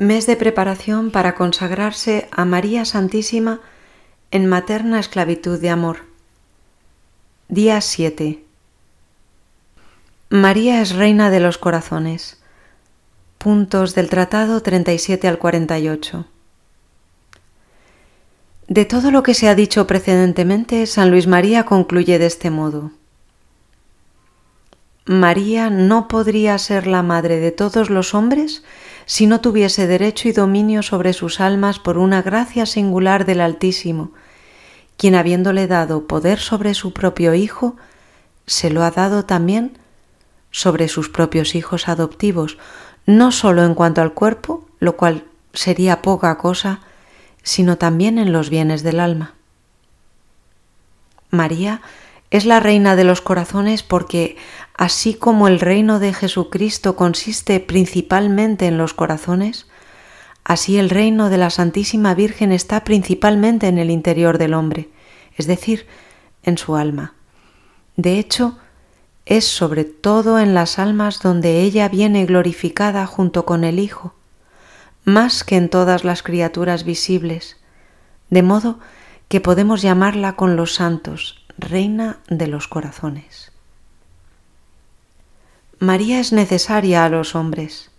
Mes de preparación para consagrarse a María Santísima en materna esclavitud de amor. Día 7. María es reina de los corazones. Puntos del Tratado 37 al 48. De todo lo que se ha dicho precedentemente, San Luis María concluye de este modo. María no podría ser la madre de todos los hombres si no tuviese derecho y dominio sobre sus almas por una gracia singular del Altísimo, quien habiéndole dado poder sobre su propio Hijo, se lo ha dado también sobre sus propios hijos adoptivos, no sólo en cuanto al cuerpo, lo cual sería poca cosa, sino también en los bienes del alma. María es la reina de los corazones porque, así como el reino de Jesucristo consiste principalmente en los corazones, así el reino de la Santísima Virgen está principalmente en el interior del hombre, es decir, en su alma. De hecho, es sobre todo en las almas donde ella viene glorificada junto con el Hijo, más que en todas las criaturas visibles, de modo que podemos llamarla con los santos Reina de los corazones. María es necesaria a los hombres.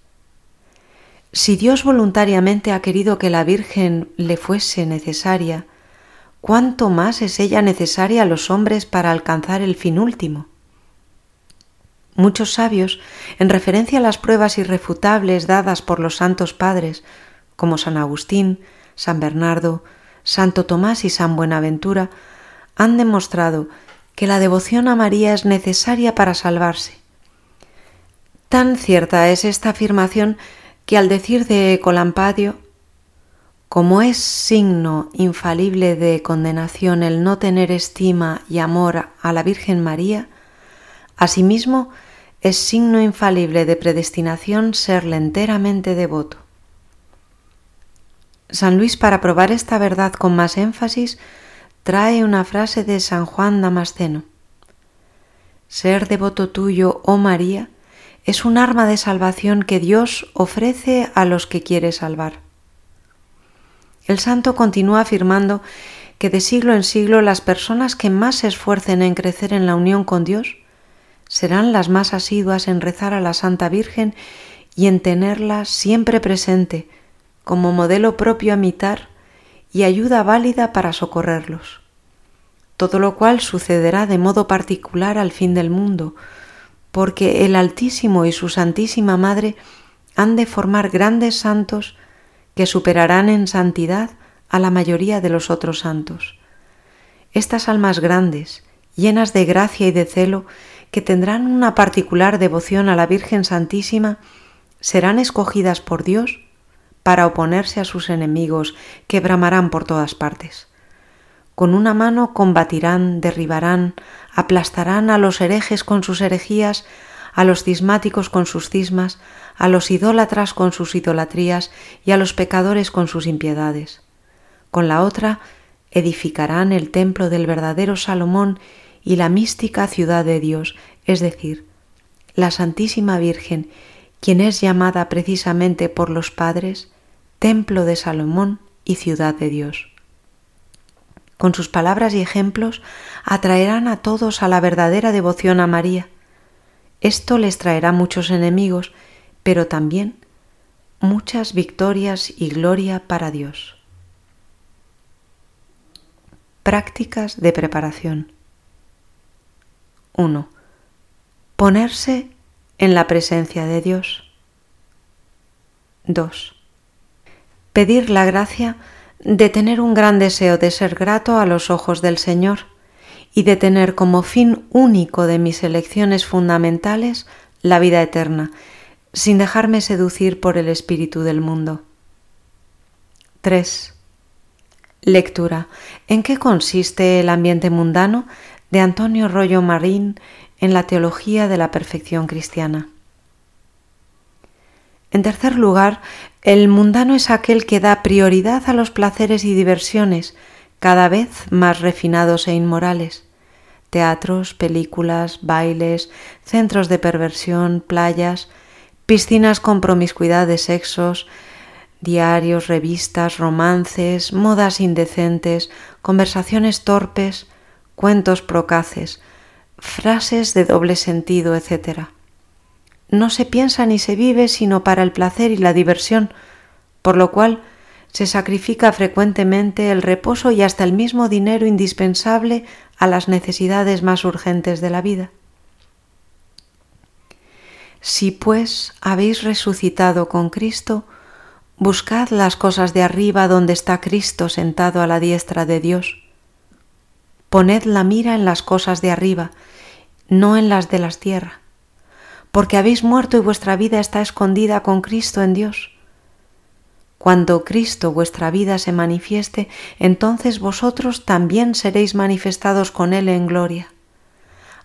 Si Dios voluntariamente ha querido que la Virgen le fuese necesaria, ¿cuánto más es ella necesaria a los hombres para alcanzar el fin último? Muchos sabios, en referencia a las pruebas irrefutables dadas por los santos padres, como San Agustín, San Bernardo, Santo Tomás y San Buenaventura, han demostrado que la devoción a María es necesaria para salvarse. Tan cierta es esta afirmación que al decir de Colampadio, como es signo infalible de condenación el no tener estima y amor a la Virgen María, asimismo es signo infalible de predestinación serle enteramente devoto. San Luis, para probar esta verdad con más énfasis, trae una frase de San Juan Damasceno. Ser devoto tuyo, oh María, es un arma de salvación que Dios ofrece a los que quiere salvar. El santo continúa afirmando que de siglo en siglo las personas que más se esfuercen en crecer en la unión con Dios serán las más asiduas en rezar a la Santa Virgen y en tenerla siempre presente como modelo propio a imitar y ayuda válida para socorrerlos. Todo lo cual sucederá de modo particular al fin del mundo, porque el Altísimo y su Santísima Madre han de formar grandes santos que superarán en santidad a la mayoría de los otros santos. Estas almas grandes, llenas de gracia y de celo, que tendrán una particular devoción a la Virgen Santísima, serán escogidas por Dios para oponerse a sus enemigos que bramarán por todas partes. Con una mano combatirán, derribarán, aplastarán a los herejes con sus herejías, a los cismáticos con sus cismas, a los idólatras con sus idolatrías y a los pecadores con sus impiedades. Con la otra edificarán el templo del verdadero Salomón y la mística ciudad de Dios, es decir, la Santísima Virgen, quien es llamada precisamente por los padres templo de Salomón y ciudad de Dios. Con sus palabras y ejemplos atraerán a todos a la verdadera devoción a María. Esto les traerá muchos enemigos, pero también muchas victorias y gloria para Dios. Prácticas de preparación. 1. Ponerse en la presencia de Dios. 2 pedir la gracia de tener un gran deseo de ser grato a los ojos del Señor y de tener como fin único de mis elecciones fundamentales la vida eterna, sin dejarme seducir por el espíritu del mundo. 3. Lectura. ¿En qué consiste el ambiente mundano? de Antonio Rollo Marín en la Teología de la Perfección Cristiana. En tercer lugar, el mundano es aquel que da prioridad a los placeres y diversiones, cada vez más refinados e inmorales. Teatros, películas, bailes, centros de perversión, playas, piscinas con promiscuidad de sexos, diarios, revistas, romances, modas indecentes, conversaciones torpes, cuentos procaces, frases de doble sentido, etc. No se piensa ni se vive sino para el placer y la diversión, por lo cual se sacrifica frecuentemente el reposo y hasta el mismo dinero indispensable a las necesidades más urgentes de la vida. Si pues habéis resucitado con Cristo, buscad las cosas de arriba donde está Cristo sentado a la diestra de Dios. Poned la mira en las cosas de arriba, no en las de las tierra, porque habéis muerto y vuestra vida está escondida con Cristo en Dios. Cuando Cristo vuestra vida se manifieste, entonces vosotros también seréis manifestados con Él en gloria.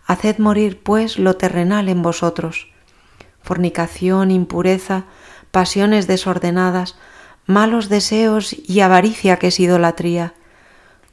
Haced morir pues lo terrenal en vosotros, fornicación, impureza, pasiones desordenadas, malos deseos y avaricia que es idolatría,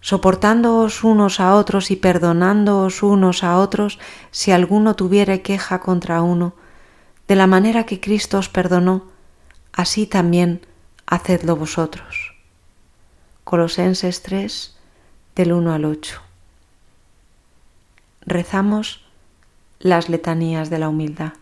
soportándoos unos a otros y perdonándoos unos a otros si alguno tuviere queja contra uno, de la manera que Cristo os perdonó, así también hacedlo vosotros. Colosenses 3, del 1 al 8 rezamos las letanías de la humildad.